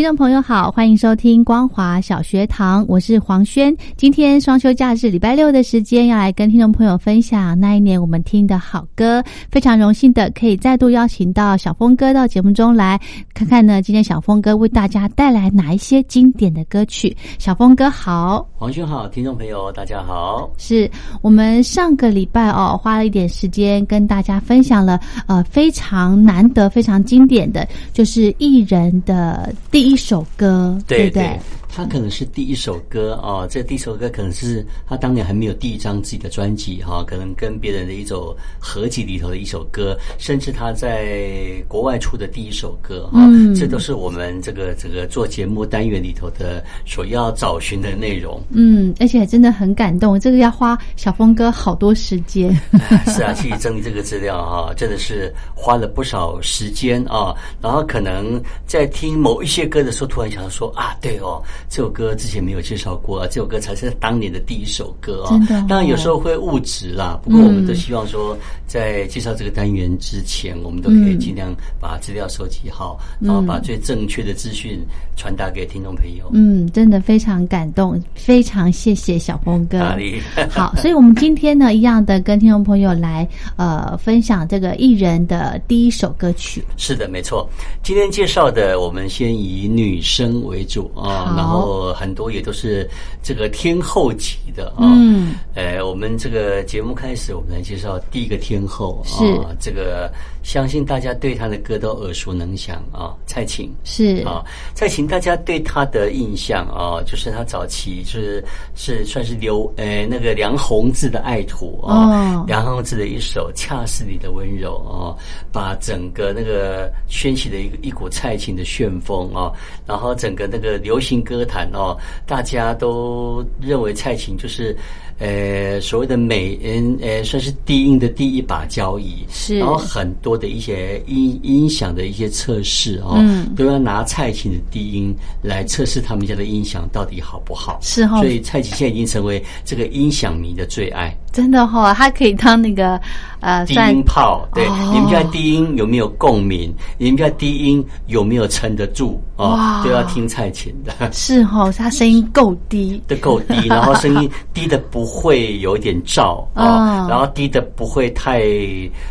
听众朋友好，欢迎收听光华小学堂，我是黄轩。今天双休假日，礼拜六的时间，要来跟听众朋友分享那一年我们听的好歌。非常荣幸的可以再度邀请到小峰哥到节目中来，看看呢，今天小峰哥为大家带来哪一些经典的歌曲。小峰哥好，黄轩好，听众朋友大家好。是我们上个礼拜哦，花了一点时间跟大家分享了呃非常难得、非常经典的，就是艺人的第。一首歌，对不对？他可能是第一首歌啊，这第一首歌可能是他当年还没有第一张自己的专辑哈，可能跟别人的一首合集里头的一首歌，甚至他在国外出的第一首歌哈，这都是我们这个这个做节目单元里头的所要找寻的内容。嗯，而且真的很感动，这个要花小峰哥好多时间。是啊，去整理这个资料啊，真的是花了不少时间啊。然后可能在听某一些歌的时候，突然想到说啊，对哦。这首歌之前没有介绍过啊，这首歌才是当年的第一首歌啊。当然有时候会误植啦，不过我们都希望说，在介绍这个单元之前，我们都可以尽量把资料收集好，然后把最正确的资讯传达给听众朋友。嗯，真的非常感动，非常谢谢小峰哥。好，所以我们今天呢，一样的跟听众朋友来呃分享这个艺人的第一首歌曲。是的，没错。今天介绍的，我们先以女生为主啊。然后很多也都是这个天后级的啊，嗯，呃，我们这个节目开始，我们来介绍第一个天后啊，这个相信大家对他的歌都耳熟能详啊，蔡琴是啊，蔡琴大家对他的印象啊，就是他早期就是是算是刘呃那个梁鸿志的爱徒啊，梁鸿志的一首《恰似你的温柔》啊，把整个那个掀起的一个一股蔡琴的旋风啊，然后整个那个流行歌。坛哦，大家都认为蔡琴就是，呃，所谓的美嗯，呃，算是低音的第一把交椅。是，然后很多的一些音音响的一些测试哦，都要拿蔡琴的低音来测试他们家的音响到底好不好。是哈，所以蔡琴现在已经成为这个音响迷的最爱。真的哈，它可以当那个呃低音炮。对，你们家低音有没有共鸣？你们家低音有没有撑得住？哦，都要听蔡琴的。是哈，他声音够低，的够低，然后声音 低的不会有一点噪啊，然后低的不会太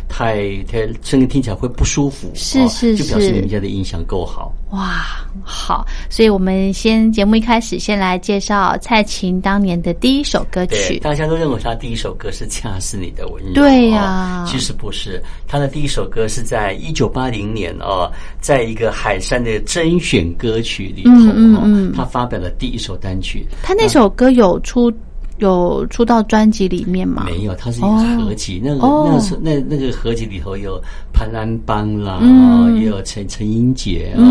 太太，声音听起来会不舒服。是是是，就表示你们家的音响够好。哇，好，所以我们先节目一开始先来介绍蔡琴当年的第一首歌曲。大家都认为她第一首歌是《恰似你的温柔》。对呀，其实不是，她的第一首歌是在一九八零年哦，在一个海山的甄选歌曲里头，嗯嗯嗯，她发表了第一首单曲。她那首歌有出。有出到专辑里面吗？没有，它是一个合集。那个那个是那那个合集里头有潘安邦啦，啊，也有陈陈英杰啊，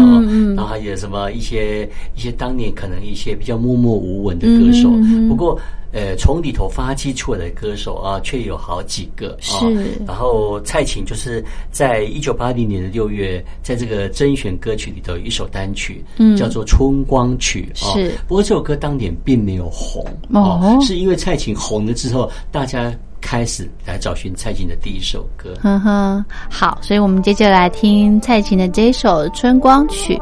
然后还有什么一些一些当年可能一些比较默默无闻的歌手。不过。呃，从里头发迹出来的歌手啊，却有好几个啊。然后蔡琴就是在一九八零年的六月，在这个甄选歌曲里头有一首单曲，嗯，叫做《春光曲》啊。是。不过这首歌当年并没有红哦，是因为蔡琴红了之后，大家开始来找寻蔡琴的第一首歌。哼哼，好，所以我们接着来听蔡琴的这首《春光曲》。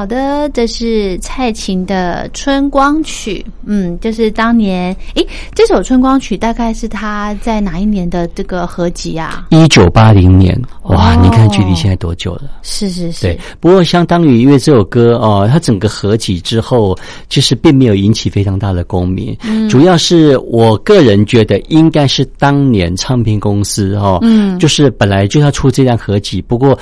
好的，这是蔡琴的《春光曲》。嗯，就是当年，诶，这首《春光曲》大概是他在哪一年的这个合集啊？一九八零年。哇，你看距离现在多久了？是是是。对，不过相当于因为这首歌哦，它整个合集之后，其实并没有引起非常大的共鸣。嗯，主要是我个人觉得，应该是当年唱片公司哦，嗯，就是本来就要出这张合集，不过。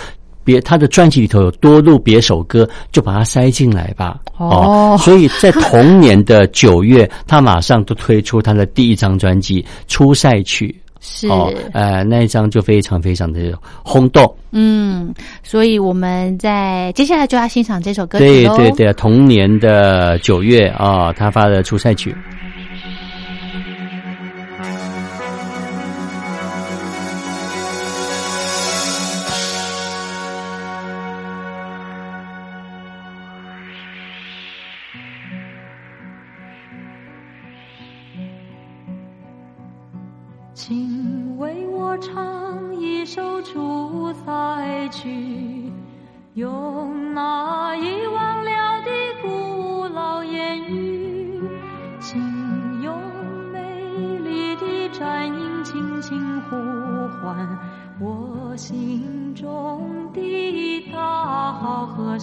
别他的专辑里头有多录别首歌，就把它塞进来吧。哦，所以在同年的九月，他马上就推出他的第一张专辑《初赛曲》。是，呃，那一张就非常非常的轰动。嗯，所以我们在接下来就要欣赏这首歌曲对对对，同年的九月啊，他发的《初赛曲》。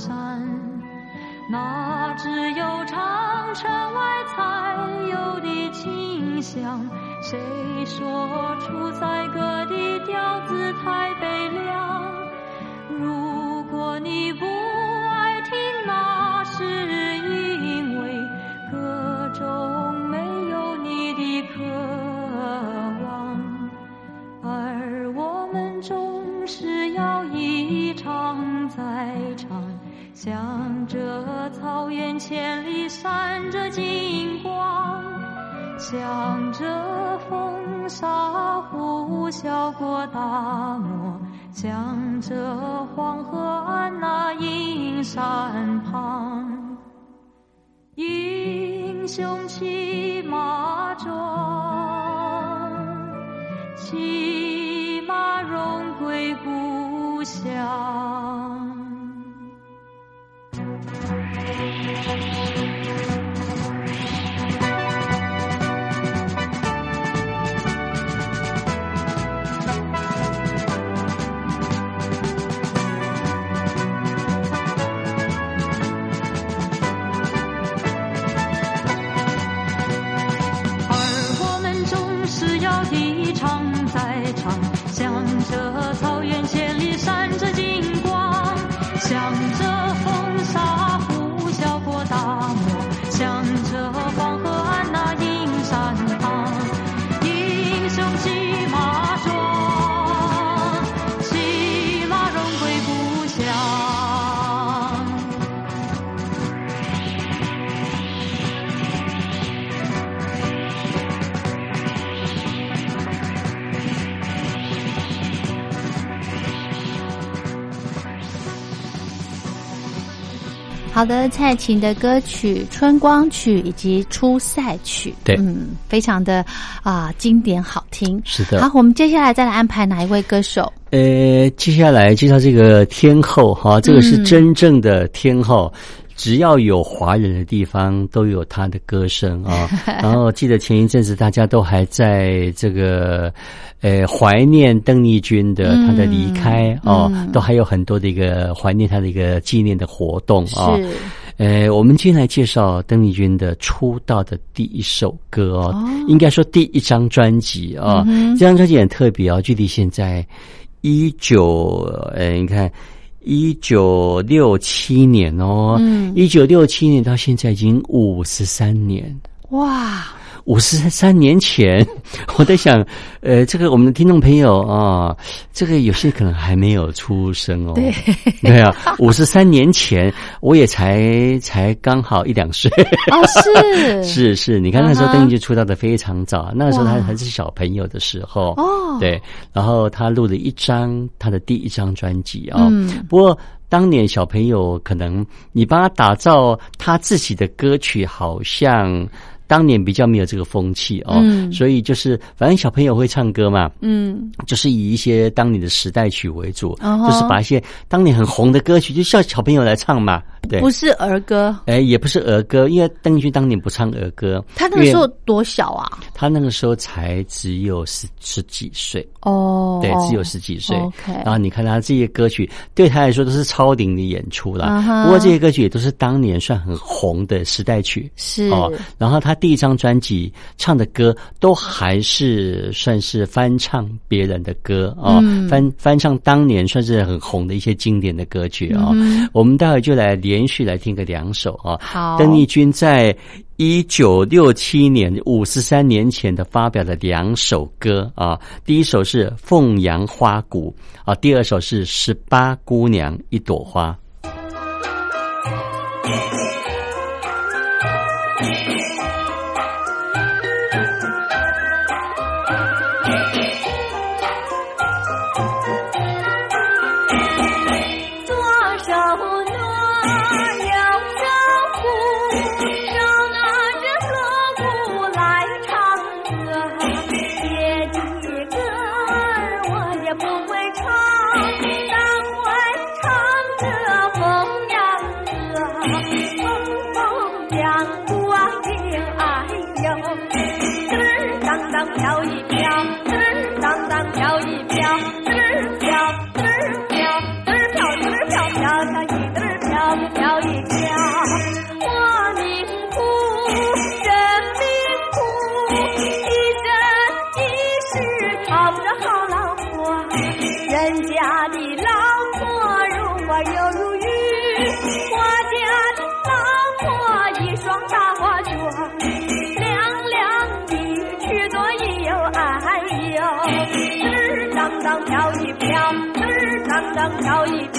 山。那只有长城外才有的清香，谁说出塞歌的调子太悲凉？如果你不向着草原千里闪着金光，向着风沙呼啸过大漠。向着黄河岸那阴山旁，英雄骑马壮，骑马荣归故乡。一好的，蔡琴的歌曲《春光曲》以及《出塞曲》，对，嗯，非常的啊经典好听。是的。好，我们接下来再来安排哪一位歌手？呃，接下来介绍这个天后哈，这个是真正的天后。只要有华人的地方，都有他的歌声啊。然后记得前一阵子，大家都还在这个呃怀念邓丽君的她的离开哦，都还有很多的一个怀念她的一个纪念的活动啊。呃，我们今天来介绍邓丽君的出道的第一首歌哦，应该说第一张专辑啊。这张专辑很特别哦，距离现在一九呃，你看。一九六七年哦，一九六七年到现在已经五十三年，哇！五十三年前，我在想，呃，这个我们的听众朋友啊，这个有些可能还没有出生哦。对，对啊，五十三年前我也才才刚好一两岁。哦，是 是是，你看那时候邓丽君出道的非常早，那个时候他还是小朋友的时候。哦，对，然后他录了一张他的第一张专辑啊。嗯，不过当年小朋友可能你帮他打造他自己的歌曲，好像。当年比较没有这个风气哦，所以就是反正小朋友会唱歌嘛，嗯，就是以一些当年的时代曲为主，哦就是把一些当年很红的歌曲，就叫小朋友来唱嘛。对，不是儿歌，哎，也不是儿歌，因为邓丽君当年不唱儿歌。他那个时候多小啊？他那个时候才只有十十几岁哦，对，只有十几岁。然后你看他这些歌曲，对他来说都是超龄的演出了。不过这些歌曲也都是当年算很红的时代曲，是哦。然后他第一张专辑唱的歌都还是算是翻唱别人的歌啊，翻翻唱当年算是很红的一些经典的歌曲啊。我们待会就来连。连续来听个两首啊！好，邓丽君在一九六七年五十三年前的发表的两首歌啊，第一首是《凤阳花鼓》啊，第二首是《十八姑娘一朵花》。摇一。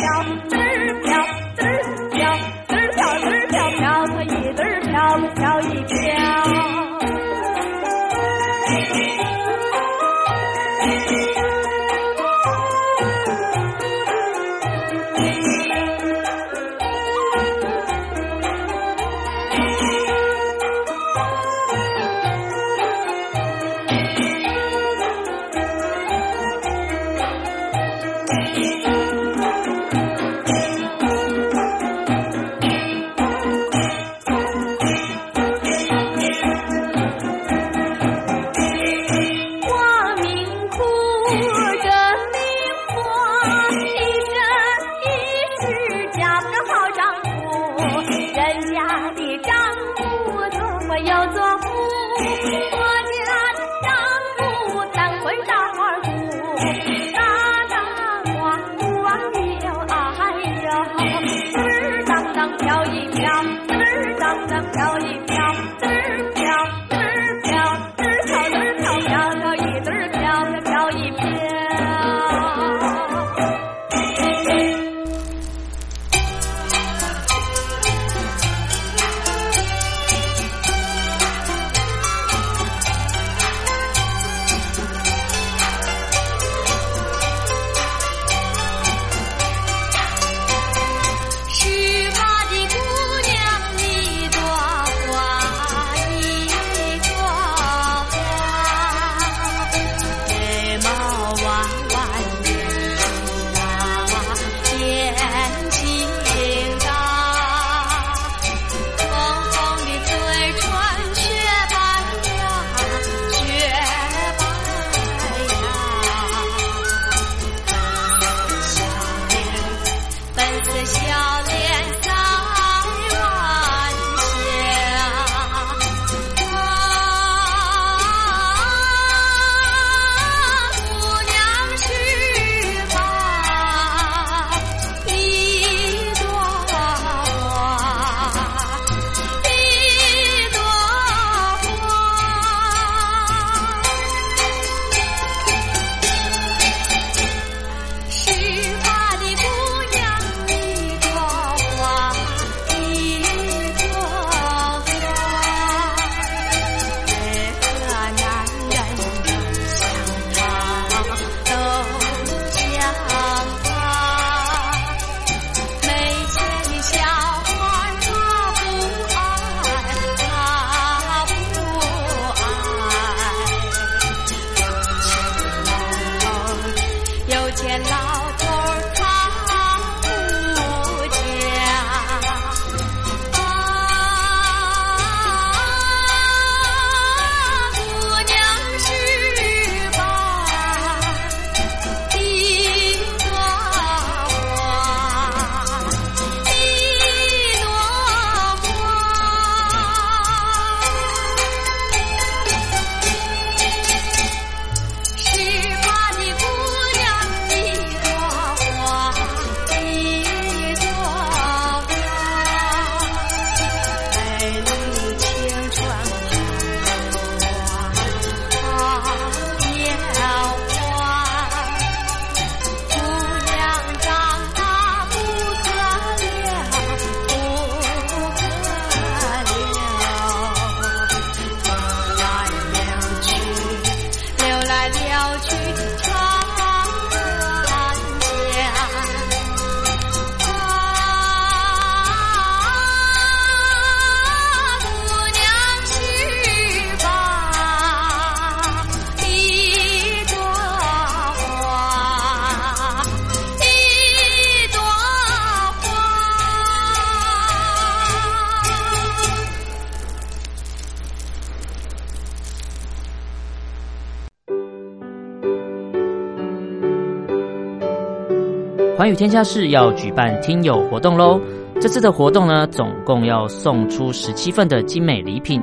寰宇天下室要举办听友活动喽！这次的活动呢，总共要送出十七份的精美礼品，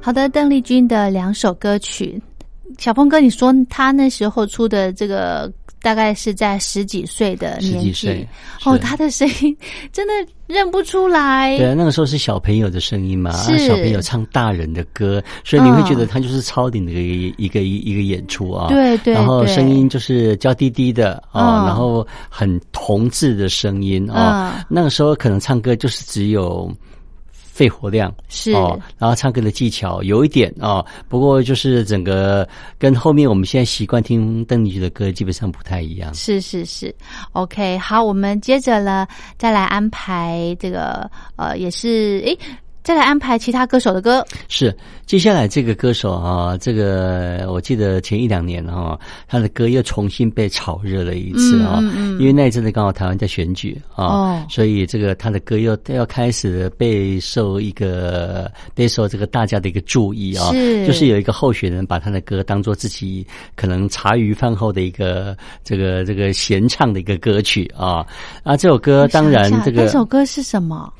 好的，邓丽君的两首歌曲，小峰哥，你说他那时候出的这个。大概是在十几岁的年纪，哦，他的声音真的认不出来。对啊，那个时候是小朋友的声音嘛，小朋友唱大人的歌，所以你会觉得他就是超顶的一个一个一个演出啊。对对，然后声音就是娇滴滴的啊，然后很童稚的声音啊。那个时候可能唱歌就是只有。肺活量是哦，然后唱歌的技巧有一点哦，不过就是整个跟后面我们现在习惯听邓丽君的歌基本上不太一样。是是是，OK，好，我们接着呢再来安排这个呃，也是诶。再来安排其他歌手的歌。是，接下来这个歌手啊，这个我记得前一两年哈，他的歌又重新被炒热了一次啊。嗯嗯。因为那一阵子刚好台湾在选举啊，所以这个他的歌又要开始备受一个备受这个大家的一个注意啊。是。就是有一个候选人把他的歌当做自己可能茶余饭后的一个这个这个闲唱的一个歌曲啊。啊，这首歌当然这个。这首歌是什么？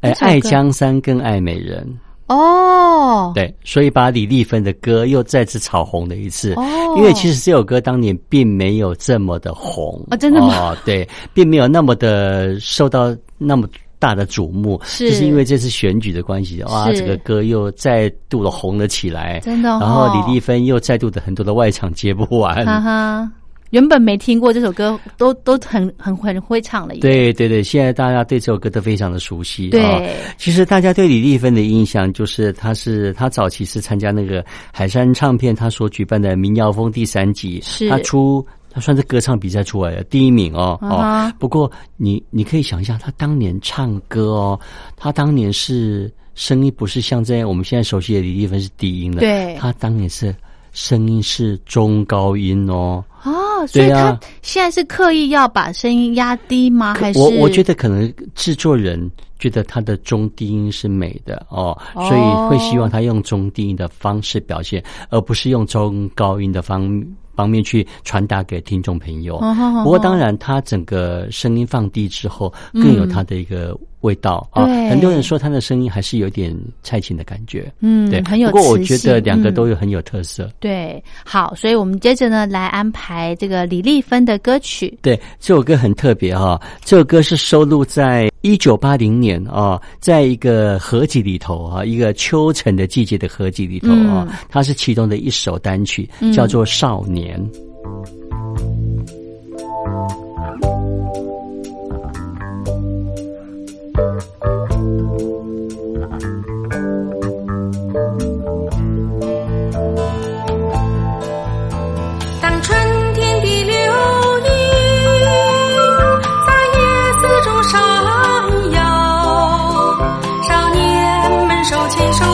哎，爱江山更爱美人。哦，对，所以把李丽芬的歌又再次炒红了一次。哦，因为其实这首歌当年并没有这么的红。啊，真的吗？对，并没有那么的受到那么大的瞩目，是。就是因为这次选举的关系，哇，这个歌又再度的红了起来，真的。然后李丽芬又再度的很多的外场接不完，哈哈。原本没听过这首歌，都都很很很会唱了。对对对，现在大家对这首歌都非常的熟悉。对，其实大家对李丽芬的印象就是，她是她早期是参加那个海山唱片她所举办的民谣风第三集，是她出她算是歌唱比赛出来的第一名哦哦。不过你你可以想一下，她当年唱歌哦，她当年是声音不是像这样我们现在熟悉的李丽芬是低音的，对，她当年是声音是中高音哦。哦，所以他现在是刻意要把声音压低吗？还是我我觉得可能制作人觉得他的中低音是美的哦，所以会希望他用中低音的方式表现，而不是用中高音的方方面去传达给听众朋友。不过当然，他整个声音放低之后，更有他的一个。味道啊，很多人说他的声音还是有点蔡琴的感觉，嗯，对，很有。不过我觉得两个都有很有特色。对，好，所以我们接着呢来安排这个李丽芬的歌曲。对，这首歌很特别哈，这首歌是收录在一九八零年啊，在一个合集里头啊，一个秋晨的季节的合集里头啊，它是其中的一首单曲，叫做《少年》。一生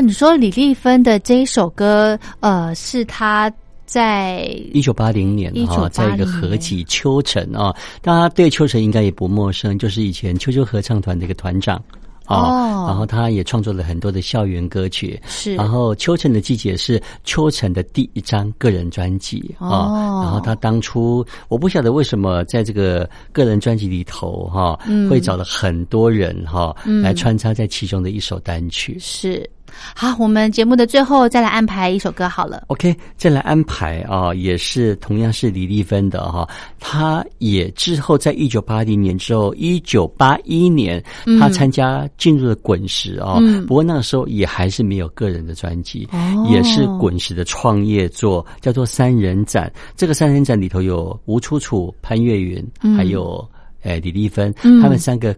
你说李丽芬的这一首歌，呃，是她在一九八零年哈，在一个合集《秋晨》啊，大家对秋晨应该也不陌生，就是以前秋秋合唱团的一个团长。哦，然后他也创作了很多的校园歌曲，是。然后《秋晨的季节》是秋晨的第一张个人专辑啊。然后他当初我不晓得为什么在这个个人专辑里头哈，会找了很多人哈来穿插在其中的一首单曲。是。好，我们节目的最后再来安排一首歌好了。OK，再来安排啊，也是同样是李丽芬的哈，她也之后在一九八零年之后，一九八一年她参加进入了滚石啊，不过那个时候也还是没有个人的专辑，也是滚石的创业作，叫做三人展。这个三人展里头有吴楚楚、潘越云，还有诶李丽芬，他们三个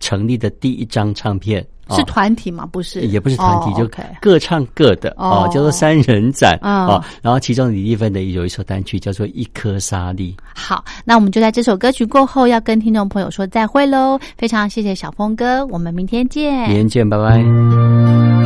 成立的第一张唱片。是团体吗？不是，也不是团体，就各唱各的哦，叫做三人展啊。然后其中李丽芬的有一首单曲叫做《一颗沙粒》。好，那我们就在这首歌曲过后要跟听众朋友说再会喽。非常谢谢小峰哥，我们明天见。明天见，拜拜。